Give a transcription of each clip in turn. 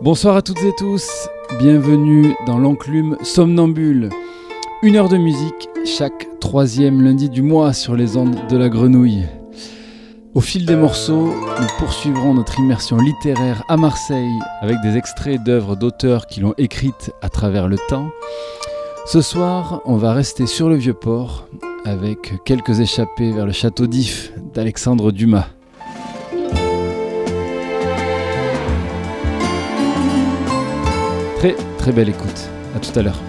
Bonsoir à toutes et tous, bienvenue dans l'enclume somnambule. Une heure de musique chaque troisième lundi du mois sur les ondes de la grenouille. Au fil des morceaux, nous poursuivrons notre immersion littéraire à Marseille avec des extraits d'œuvres d'auteurs qui l'ont écrite à travers le temps. Ce soir, on va rester sur le vieux port avec quelques échappées vers le château d'If d'Alexandre Dumas. Très très belle écoute. À tout à l'heure.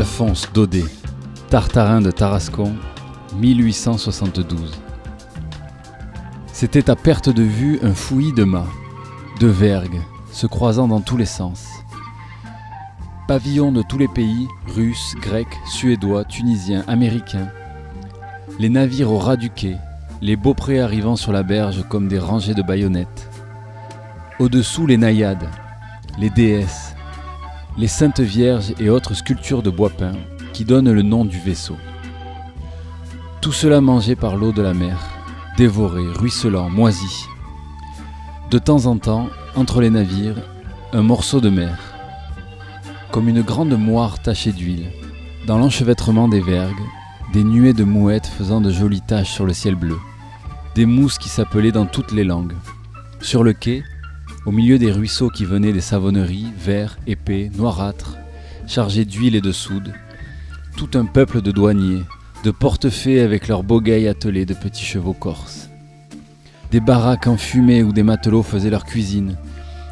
Alphonse Daudet, Tartarin de Tarascon, 1872. C'était à perte de vue un fouillis de mâts, de vergues, se croisant dans tous les sens. Pavillons de tous les pays, russes, grecs, suédois, tunisiens, américains. Les navires au ras du quai, les beauprés arrivant sur la berge comme des rangées de baïonnettes. Au-dessous les naïades, les déesses, les saintes vierges et autres sculptures de bois peint qui donnent le nom du vaisseau. Tout cela mangé par l'eau de la mer, dévoré, ruisselant, moisi. De temps en temps, entre les navires, un morceau de mer, comme une grande moire tachée d'huile. Dans l'enchevêtrement des vergues, des nuées de mouettes faisant de jolies taches sur le ciel bleu, des mousses qui s'appelaient dans toutes les langues. Sur le quai, au milieu des ruisseaux qui venaient des savonneries, verts, épais, noirâtres, chargés d'huile et de soude, tout un peuple de douaniers, de portefaix avec leurs bogueilles attelés de petits chevaux corses. Des baraques enfumées où des matelots faisaient leur cuisine,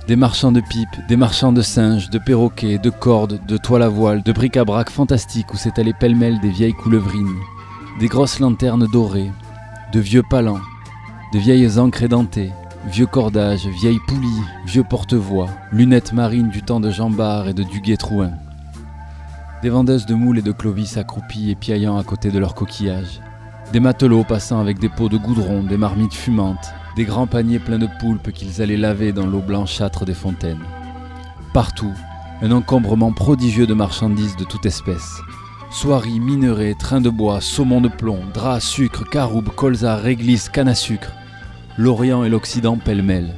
des marchands de pipes, des marchands de singes, de perroquets, de cordes, de toiles à voile, de bric-à-brac fantastiques où s'étalaient pêle-mêle des vieilles coulevrines, des grosses lanternes dorées, de vieux palans, de vieilles ancres édentées, Vieux cordages, vieilles poulies, vieux porte-voix, lunettes marines du temps de Jean Bart et de Duguay-Trouin. Des vendeuses de moules et de clovis accroupies et piaillant à côté de leurs coquillages. Des matelots passant avec des pots de goudron, des marmites fumantes, des grands paniers pleins de poulpes qu'ils allaient laver dans l'eau blanchâtre des fontaines. Partout, un encombrement prodigieux de marchandises de toute espèce. Soieries, minerais, trains de bois, saumon de plomb, draps, sucre, caroubes, colza, réglisse, canne à sucre, l'Orient et l'Occident pêle-mêle.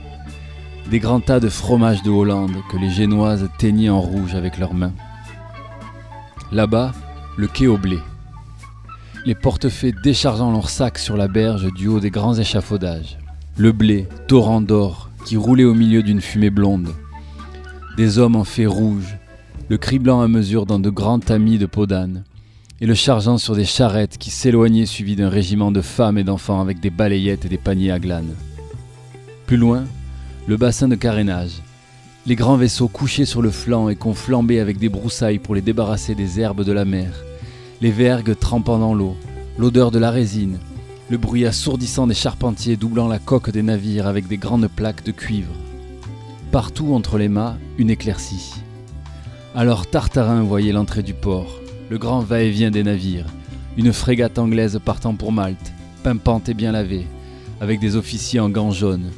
Des grands tas de fromage de Hollande que les Génoises teignaient en rouge avec leurs mains. Là-bas, le quai au blé. Les portefaix déchargeant leurs sacs sur la berge du haut des grands échafaudages. Le blé, torrent d'or, qui roulait au milieu d'une fumée blonde. Des hommes en fait rouge, le criblant à mesure dans de grands tamis de peau d'âne et le chargeant sur des charrettes qui s'éloignaient suivies d'un régiment de femmes et d'enfants avec des balayettes et des paniers à glanes. Plus loin, le bassin de carénage, les grands vaisseaux couchés sur le flanc et qu'on flambait avec des broussailles pour les débarrasser des herbes de la mer, les vergues trempant dans l'eau, l'odeur de la résine, le bruit assourdissant des charpentiers doublant la coque des navires avec des grandes plaques de cuivre. Partout entre les mâts, une éclaircie. Alors Tartarin voyait l'entrée du port, le grand va-et-vient des navires, une frégate anglaise partant pour Malte, pimpante et bien lavée, avec des officiers en gants jaunes,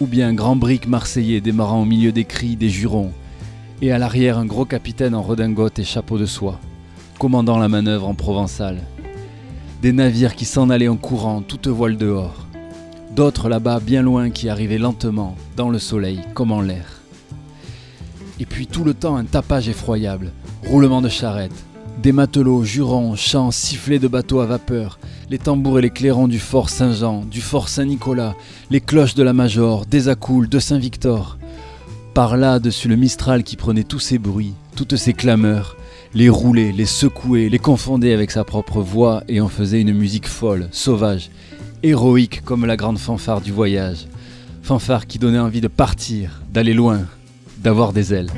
ou bien un grand brick marseillais démarrant au milieu des cris des jurons, et à l'arrière un gros capitaine en redingote et chapeau de soie, commandant la manœuvre en provençal. Des navires qui s'en allaient en courant, toutes voiles dehors. D'autres là-bas, bien loin, qui arrivaient lentement, dans le soleil, comme en l'air. Et puis tout le temps un tapage effroyable, roulement de charrettes, des matelots, jurons, chants, sifflets de bateaux à vapeur, les tambours et les clairons du fort Saint-Jean, du fort Saint-Nicolas, les cloches de la Major, des Acoules, de Saint-Victor. Par là, dessus le Mistral qui prenait tous ces bruits, toutes ces clameurs, les roulait, les secouait, les confondait avec sa propre voix et en faisait une musique folle, sauvage, héroïque comme la grande fanfare du voyage. Fanfare qui donnait envie de partir, d'aller loin, d'avoir des ailes.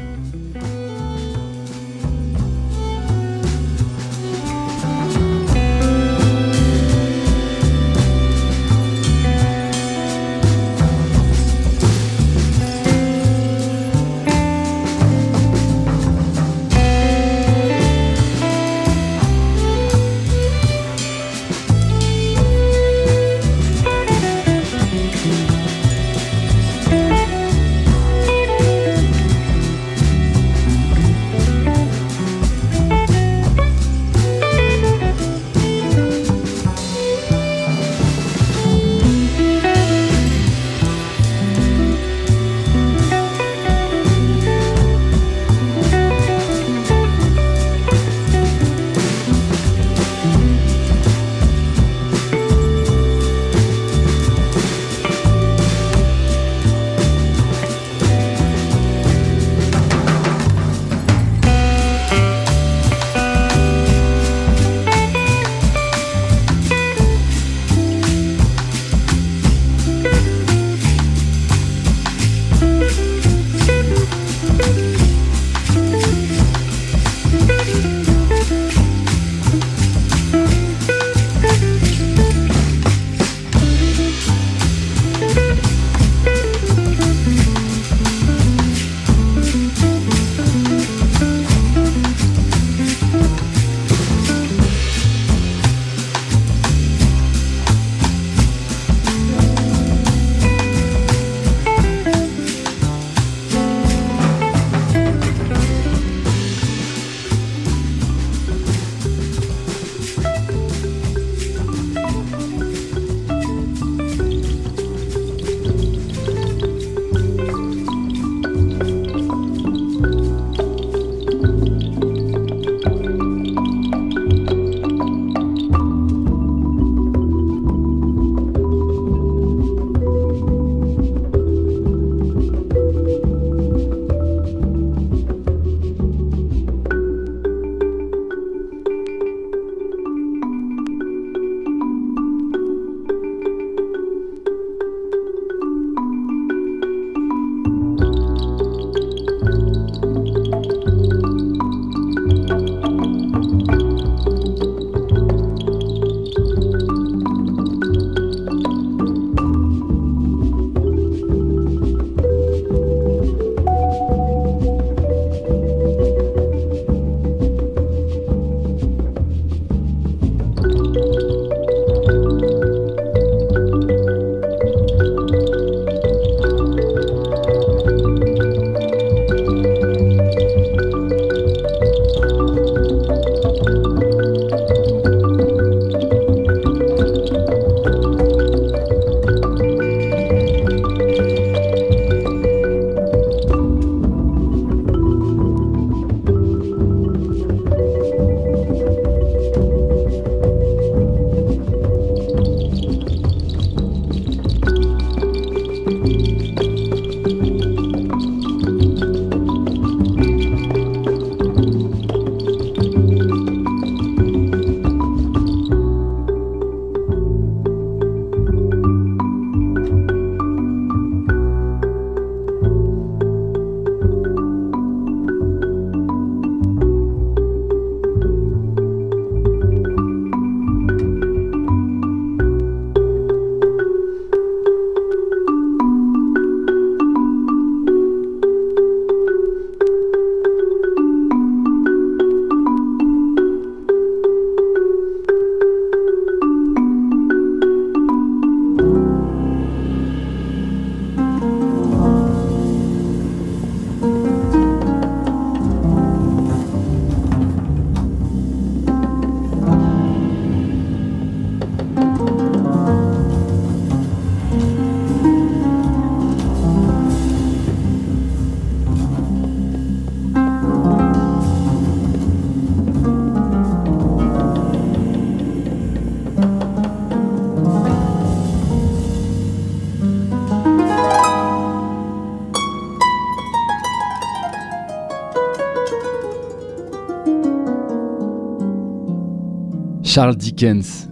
Charles Dickens,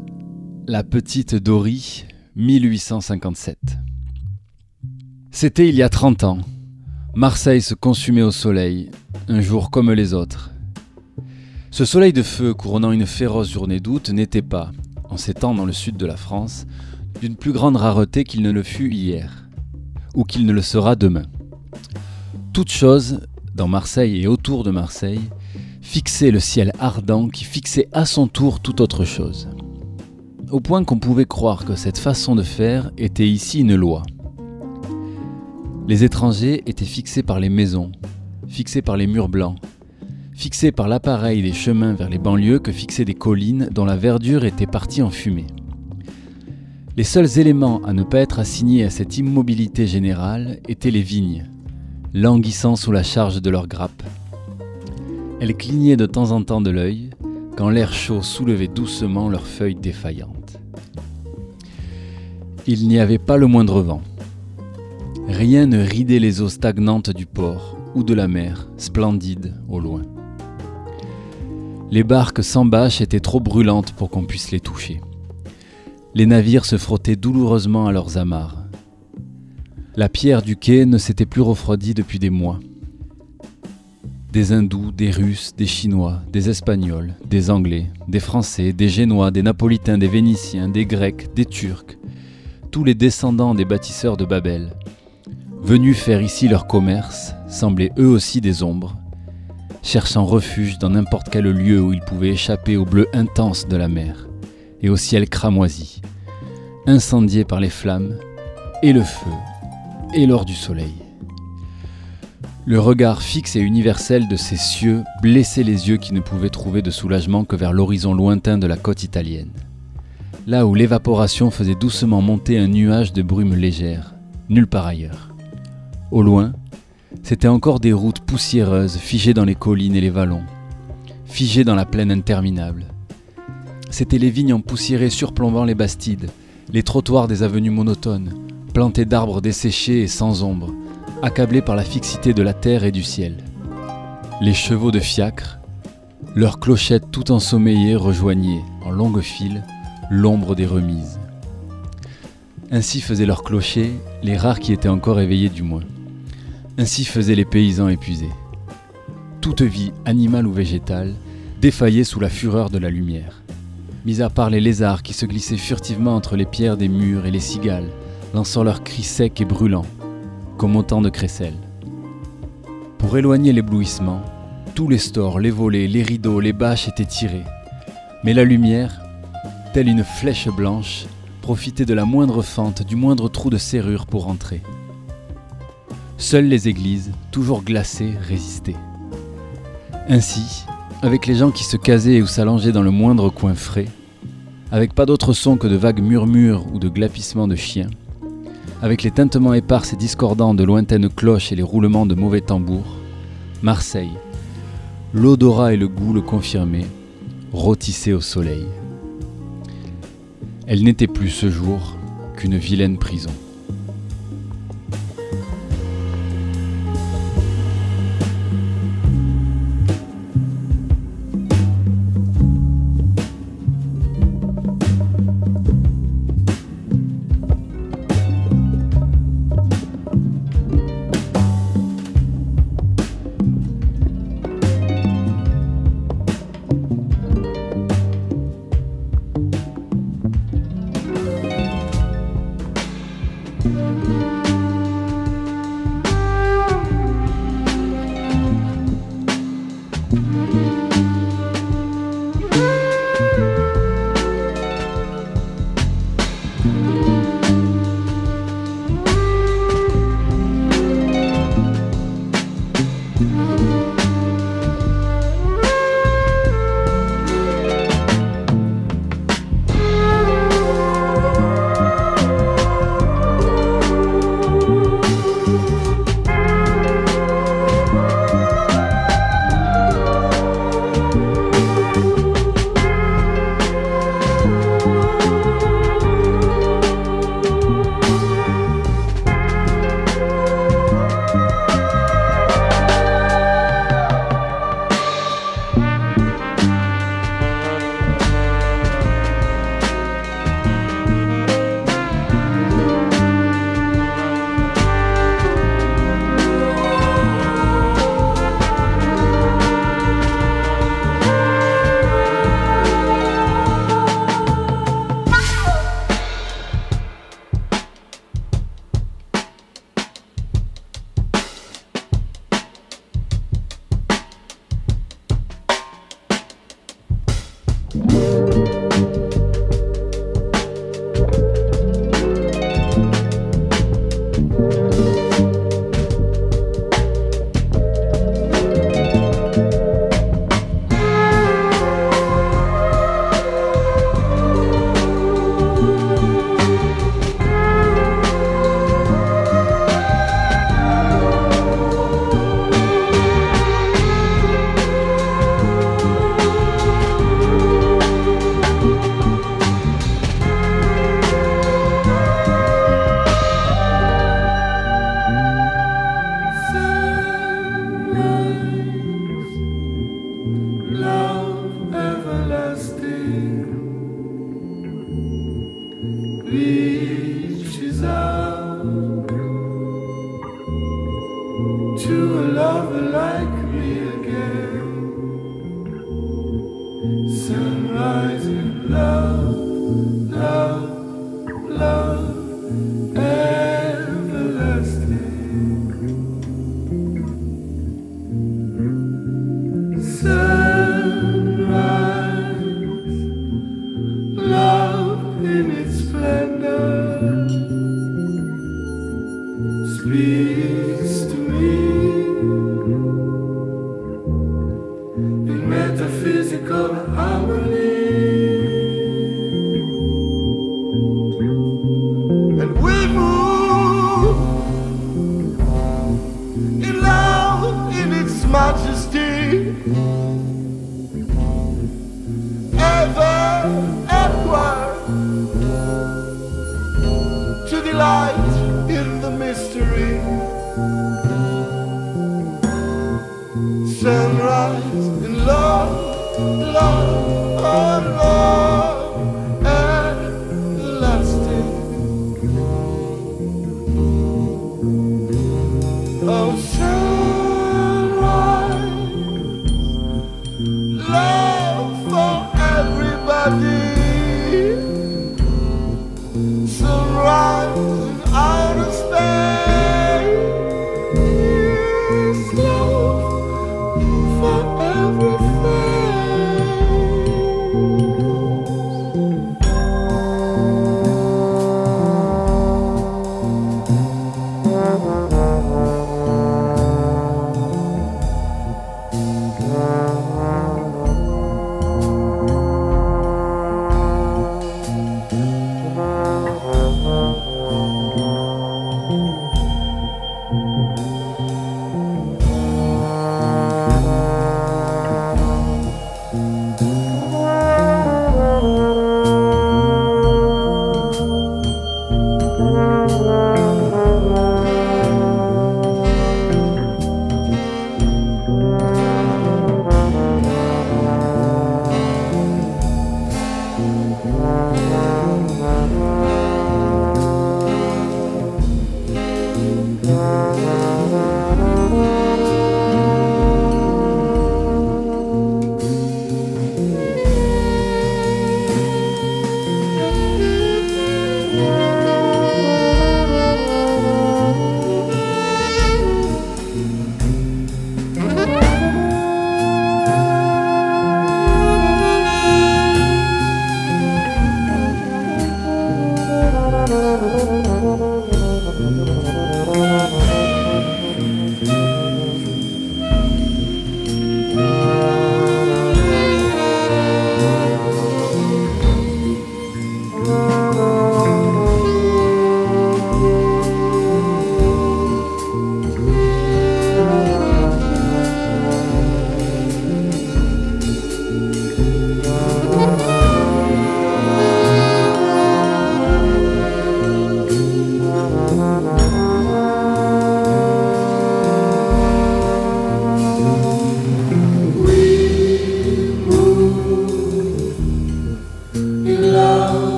La petite Dory, 1857. C'était il y a 30 ans. Marseille se consumait au soleil, un jour comme les autres. Ce soleil de feu couronnant une féroce journée d'août n'était pas, en ces temps dans le sud de la France, d'une plus grande rareté qu'il ne le fut hier, ou qu'il ne le sera demain. Toute chose, dans Marseille et autour de Marseille, fixait le ciel ardent qui fixait à son tour toute autre chose. Au point qu'on pouvait croire que cette façon de faire était ici une loi. Les étrangers étaient fixés par les maisons, fixés par les murs blancs, fixés par l'appareil des chemins vers les banlieues que fixaient des collines dont la verdure était partie en fumée. Les seuls éléments à ne pas être assignés à cette immobilité générale étaient les vignes, languissant sous la charge de leurs grappes. Elles clignaient de temps en temps de l'œil quand l'air chaud soulevait doucement leurs feuilles défaillantes. Il n'y avait pas le moindre vent. Rien ne ridait les eaux stagnantes du port ou de la mer, splendides au loin. Les barques sans bâche étaient trop brûlantes pour qu'on puisse les toucher. Les navires se frottaient douloureusement à leurs amarres. La pierre du quai ne s'était plus refroidie depuis des mois. Des Hindous, des Russes, des Chinois, des Espagnols, des Anglais, des Français, des Génois, des Napolitains, des Vénitiens, des Grecs, des Turcs, tous les descendants des bâtisseurs de Babel, venus faire ici leur commerce, semblaient eux aussi des ombres, cherchant refuge dans n'importe quel lieu où ils pouvaient échapper au bleu intense de la mer et au ciel cramoisi, incendié par les flammes et le feu et l'or du soleil. Le regard fixe et universel de ces cieux blessait les yeux qui ne pouvaient trouver de soulagement que vers l'horizon lointain de la côte italienne, là où l'évaporation faisait doucement monter un nuage de brume légère, nulle part ailleurs. Au loin, C'étaient encore des routes poussiéreuses figées dans les collines et les vallons, figées dans la plaine interminable. C'étaient les vignes empoussiérées surplombant les bastides, les trottoirs des avenues monotones, plantés d'arbres desséchés et sans ombre, accablés par la fixité de la terre et du ciel. Les chevaux de fiacre, leurs clochettes tout ensommeillées rejoignaient, en longue file, l'ombre des remises. Ainsi faisaient leurs clochers les rares qui étaient encore éveillés du moins. Ainsi faisaient les paysans épuisés. Toute vie, animale ou végétale, défaillait sous la fureur de la lumière. Mis à part les lézards qui se glissaient furtivement entre les pierres des murs et les cigales, lançant leurs cris secs et brûlants, comme autant de crécelles. Pour éloigner l'éblouissement, tous les stores, les volets, les rideaux, les bâches étaient tirés. Mais la lumière, telle une flèche blanche, profitait de la moindre fente, du moindre trou de serrure pour entrer. Seules les églises, toujours glacées, résistaient. Ainsi, avec les gens qui se casaient ou s'allongeaient dans le moindre coin frais, avec pas d'autre son que de vagues murmures ou de glapissements de chiens, avec les tintements épars et discordants de lointaines cloches et les roulements de mauvais tambours, Marseille, l'odorat et le goût le confirmaient, rôtissait au soleil. Elle n'était plus ce jour qu'une vilaine prison.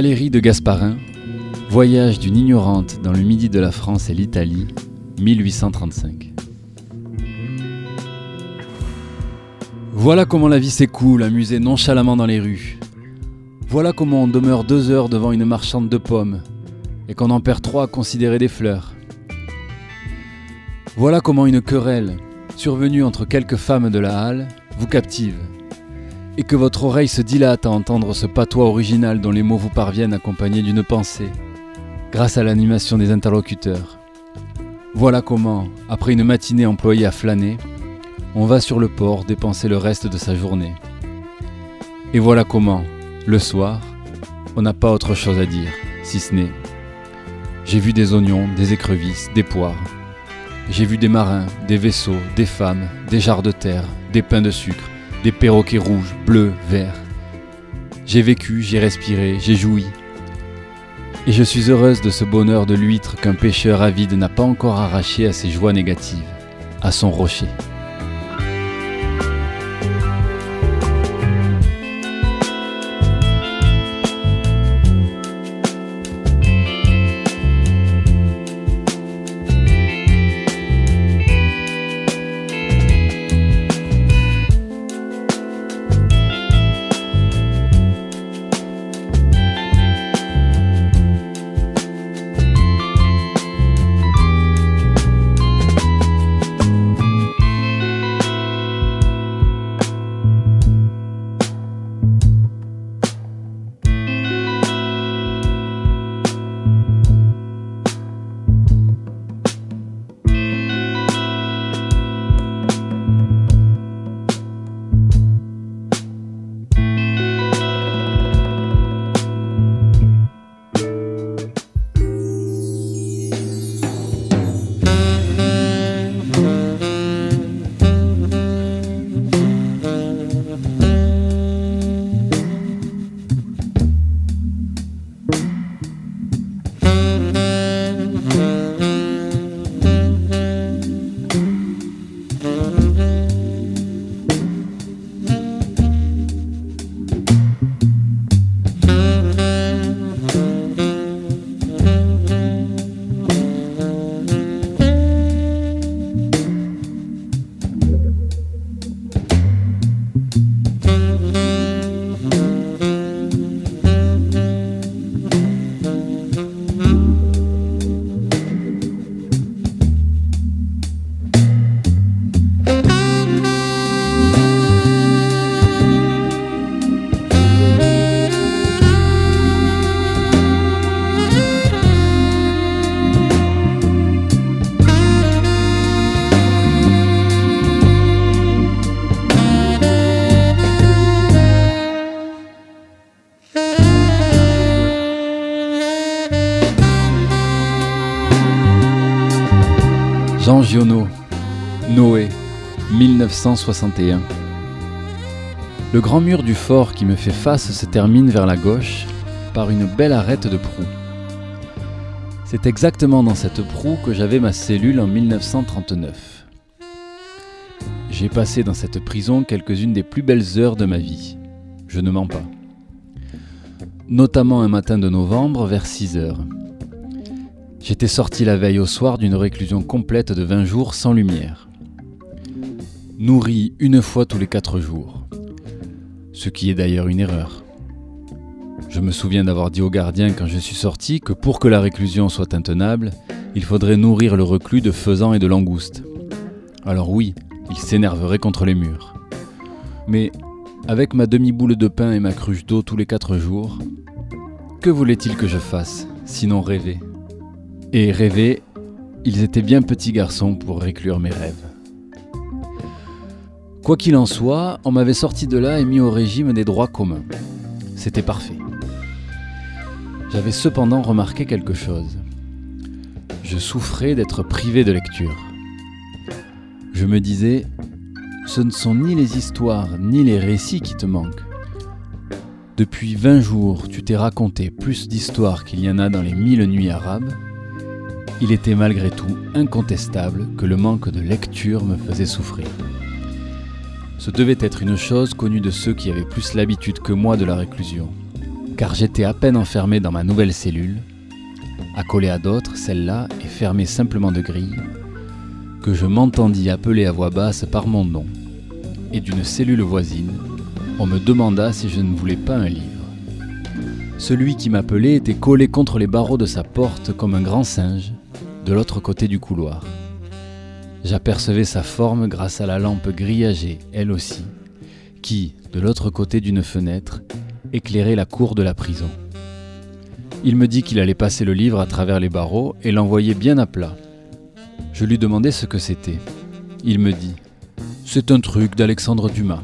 Valérie de Gasparin, Voyage d'une ignorante dans le midi de la France et l'Italie, 1835. Voilà comment la vie s'écoule, amusée nonchalamment dans les rues. Voilà comment on demeure deux heures devant une marchande de pommes et qu'on en perd trois à considérer des fleurs. Voilà comment une querelle, survenue entre quelques femmes de la halle, vous captive et que votre oreille se dilate à entendre ce patois original dont les mots vous parviennent accompagnés d'une pensée, grâce à l'animation des interlocuteurs. Voilà comment, après une matinée employée à flâner, on va sur le port dépenser le reste de sa journée. Et voilà comment, le soir, on n'a pas autre chose à dire, si ce n'est J'ai vu des oignons, des écrevisses, des poires. J'ai vu des marins, des vaisseaux, des femmes, des jarres de terre, des pains de sucre, des perroquets rouges, bleus, verts. J'ai vécu, j'ai respiré, j'ai joui. Et je suis heureuse de ce bonheur de l'huître qu'un pêcheur avide n'a pas encore arraché à ses joies négatives, à son rocher. 1961. Le grand mur du fort qui me fait face se termine vers la gauche par une belle arête de proue. C'est exactement dans cette proue que j'avais ma cellule en 1939. J'ai passé dans cette prison quelques-unes des plus belles heures de ma vie. Je ne mens pas. Notamment un matin de novembre vers 6 heures. J'étais sorti la veille au soir d'une réclusion complète de 20 jours sans lumière. Nourri une fois tous les 4 jours. Ce qui est d'ailleurs une erreur. Je me souviens d'avoir dit au gardien quand je suis sorti que pour que la réclusion soit intenable, il faudrait nourrir le reclus de faisans et de langoustes. Alors oui, il s'énerverait contre les murs. Mais avec ma demi-boule de pain et ma cruche d'eau tous les quatre jours, que voulait-il que je fasse, sinon rêver? Et rêver, ils étaient bien petits garçons pour réclure mes rêves. Quoi qu'il en soit, on m'avait sorti de là et mis au régime des droits communs. C'était parfait. J'avais cependant remarqué quelque chose. Je souffrais d'être privé de lecture. Je me disais, ce ne sont ni les histoires ni les récits qui te manquent. Depuis 20 jours, tu t'es raconté plus d'histoires qu'il y en a dans les mille nuits arabes il était malgré tout incontestable que le manque de lecture me faisait souffrir. Ce devait être une chose connue de ceux qui avaient plus l'habitude que moi de la réclusion, car j'étais à peine enfermé dans ma nouvelle cellule, accolée à d'autres, celle-là est fermée simplement de grilles, que je m'entendis appeler à voix basse par mon nom, et d'une cellule voisine, on me demanda si je ne voulais pas un livre. Celui qui m'appelait était collé contre les barreaux de sa porte comme un grand singe, de l'autre côté du couloir. J'apercevais sa forme grâce à la lampe grillagée, elle aussi, qui, de l'autre côté d'une fenêtre, éclairait la cour de la prison. Il me dit qu'il allait passer le livre à travers les barreaux et l'envoyer bien à plat. Je lui demandai ce que c'était. Il me dit C'est un truc d'Alexandre Dumas.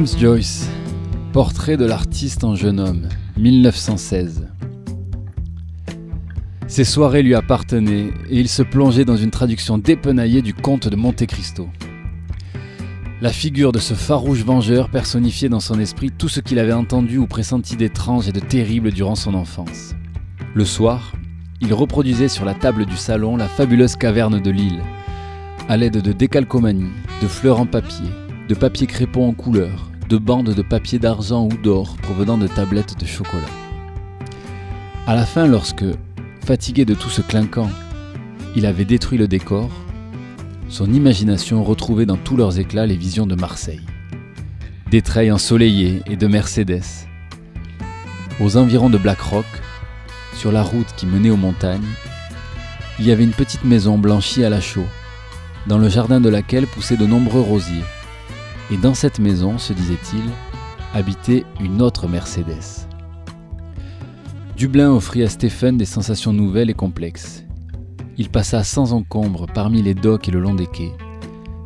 James Joyce, Portrait de l'artiste en jeune homme, 1916. Ces soirées lui appartenaient et il se plongeait dans une traduction dépenaillée du conte de Monte Cristo. La figure de ce farouche vengeur personnifiait dans son esprit tout ce qu'il avait entendu ou pressenti d'étrange et de terrible durant son enfance. Le soir, il reproduisait sur la table du salon la fabuleuse caverne de l'île, à l'aide de décalcomanie, de fleurs en papier, de papier crépon en couleur, de bandes de papier d'argent ou d'or provenant de tablettes de chocolat. À la fin, lorsque, fatigué de tout ce clinquant, il avait détruit le décor, son imagination retrouvait dans tous leurs éclats les visions de Marseille, des treilles ensoleillées et de Mercedes. Aux environs de Black Rock, sur la route qui menait aux montagnes, il y avait une petite maison blanchie à la chaux, dans le jardin de laquelle poussaient de nombreux rosiers. Et dans cette maison, se disait-il, habitait une autre Mercedes. Dublin offrit à Stephen des sensations nouvelles et complexes. Il passa sans encombre parmi les docks et le long des quais,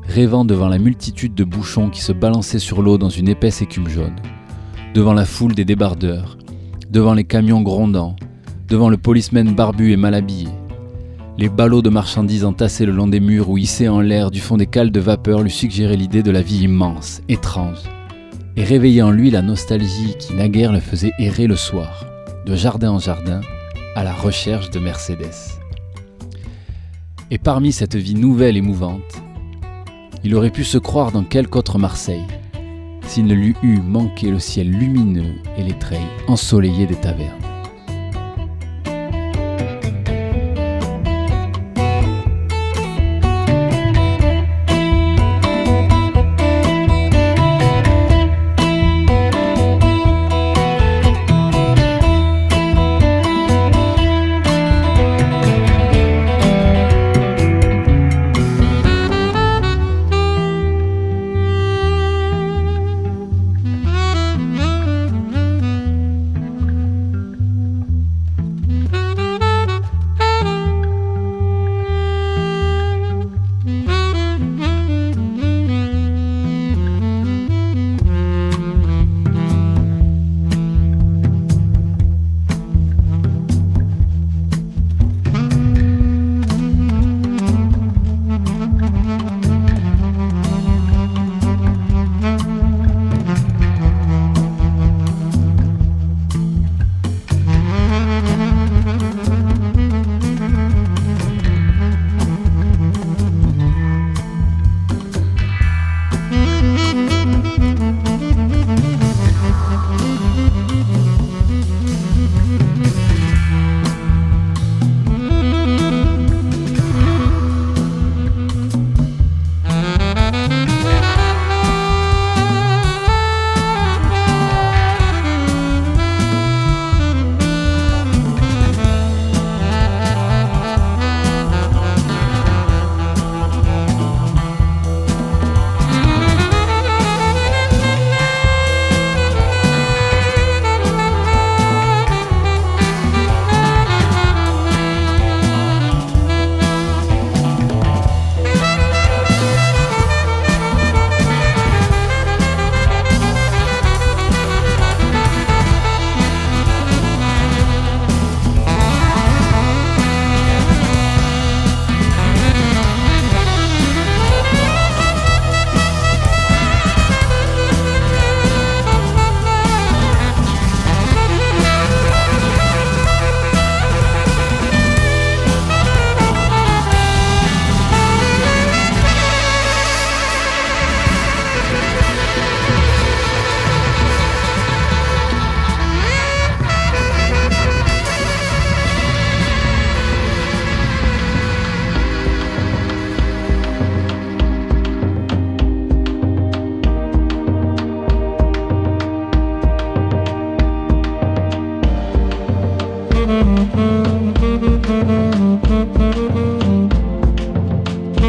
rêvant devant la multitude de bouchons qui se balançaient sur l'eau dans une épaisse écume jaune, devant la foule des débardeurs, devant les camions grondants, devant le policeman barbu et mal habillé, les ballots de marchandises entassés le long des murs ou hissés en l'air du fond des cales de vapeur lui suggéraient l'idée de la vie immense, étrange, et réveillait en lui la nostalgie qui naguère le faisait errer le soir, de jardin en jardin, à la recherche de Mercedes. Et parmi cette vie nouvelle et mouvante, il aurait pu se croire dans quelque autre Marseille, s'il ne lui eût manqué le ciel lumineux et les treilles ensoleillées des tavernes.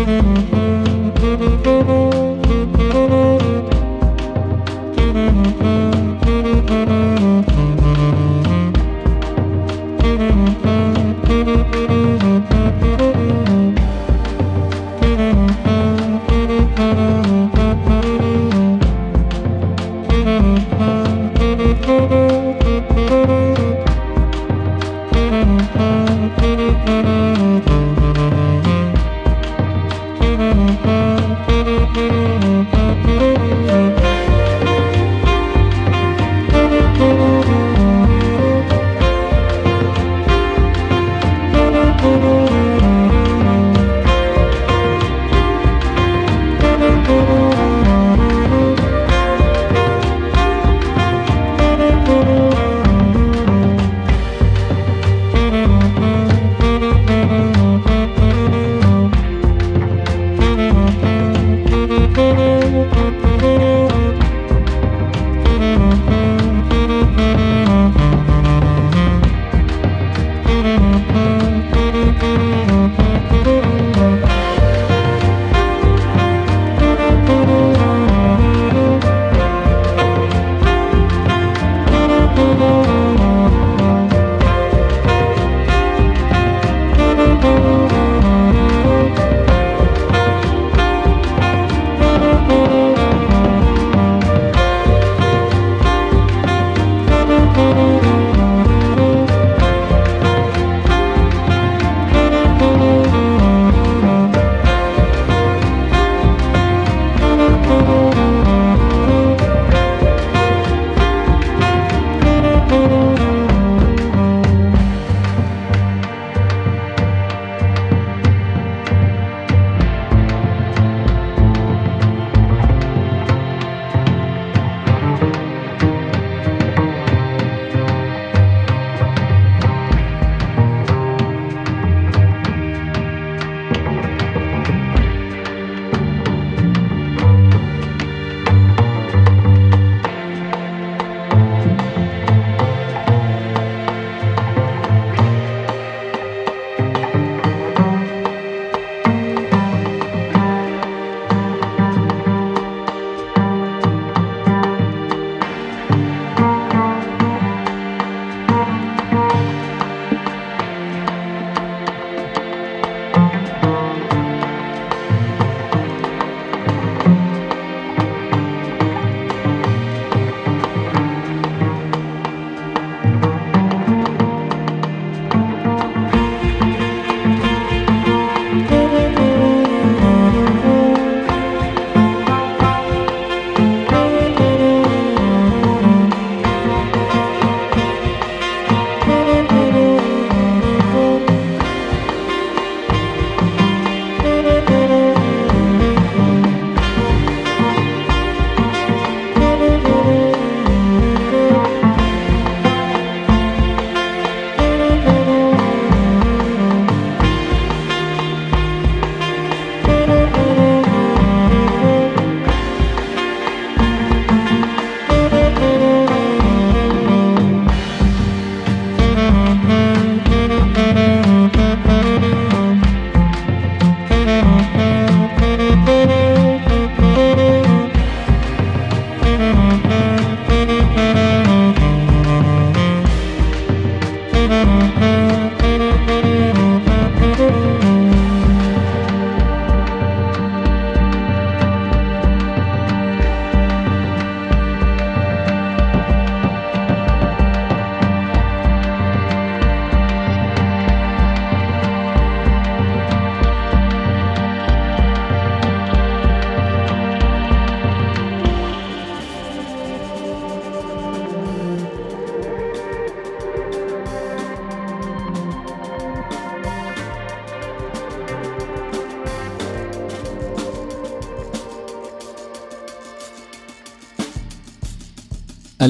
Música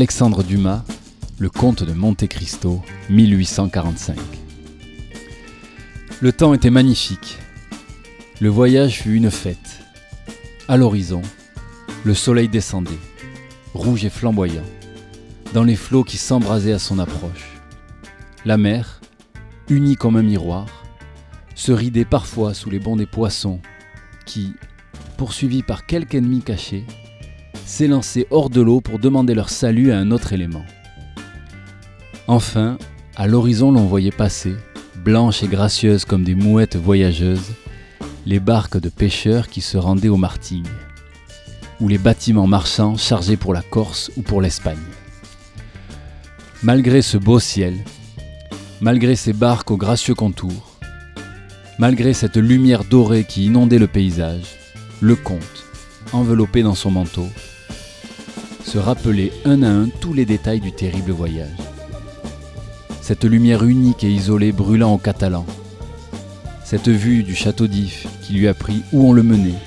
Alexandre Dumas, Le Comte de Monte Cristo, 1845. Le temps était magnifique. Le voyage fut une fête. À l'horizon, le soleil descendait, rouge et flamboyant, dans les flots qui s'embrasaient à son approche. La mer, unie comme un miroir, se ridait parfois sous les bonds des poissons qui, poursuivis par quelque ennemi caché, s'élançaient hors de l'eau pour demander leur salut à un autre élément. Enfin, à l'horizon l'on voyait passer, blanches et gracieuses comme des mouettes voyageuses, les barques de pêcheurs qui se rendaient aux Martigues ou les bâtiments marchands chargés pour la Corse ou pour l'Espagne. Malgré ce beau ciel, malgré ces barques aux gracieux contours, malgré cette lumière dorée qui inondait le paysage, le comte, enveloppé dans son manteau, se rappelait un à un tous les détails du terrible voyage. Cette lumière unique et isolée brûlant au catalan, cette vue du château d'If qui lui apprit où on le menait,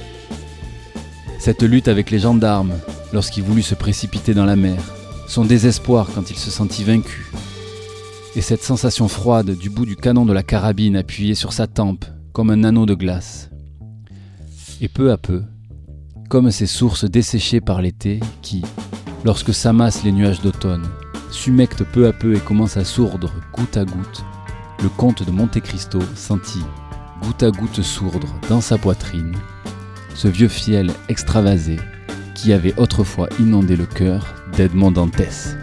cette lutte avec les gendarmes lorsqu'il voulut se précipiter dans la mer, son désespoir quand il se sentit vaincu, et cette sensation froide du bout du canon de la carabine appuyé sur sa tempe comme un anneau de glace. Et peu à peu, comme ces sources desséchées par l'été qui, lorsque s'amassent les nuages d'automne, s'humectent peu à peu et commencent à sourdre goutte à goutte, le comte de Monte Cristo sentit, goutte à goutte sourdre dans sa poitrine, ce vieux fiel extravasé qui avait autrefois inondé le cœur d'Edmond Dantès.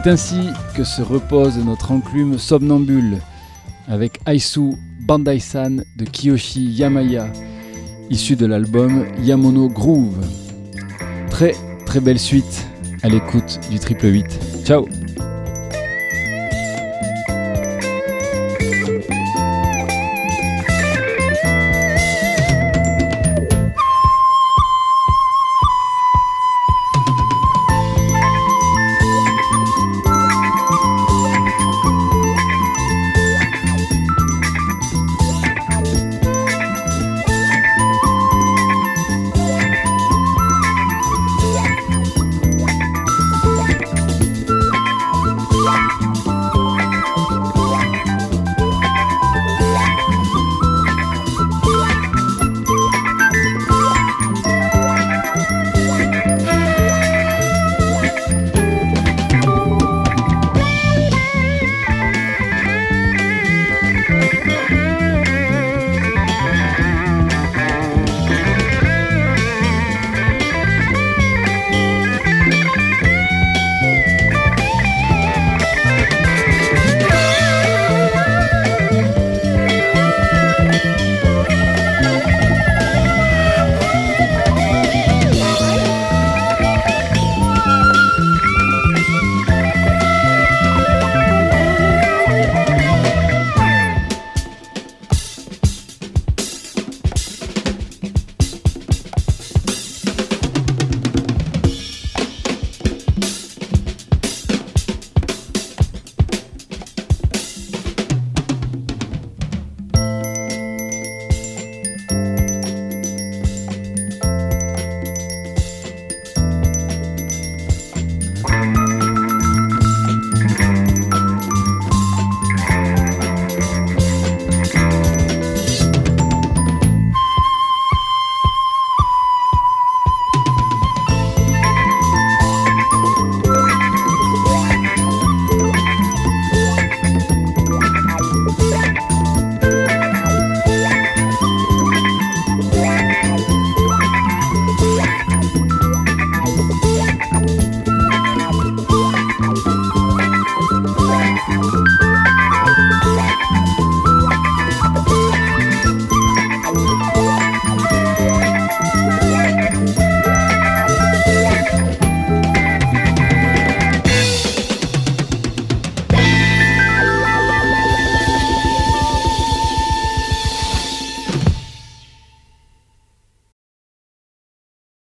C'est ainsi que se repose notre enclume somnambule avec Aisu Bandai-san de Kiyoshi Yamaya, issu de l'album Yamono Groove. Très très belle suite à l'écoute du triple 8. Ciao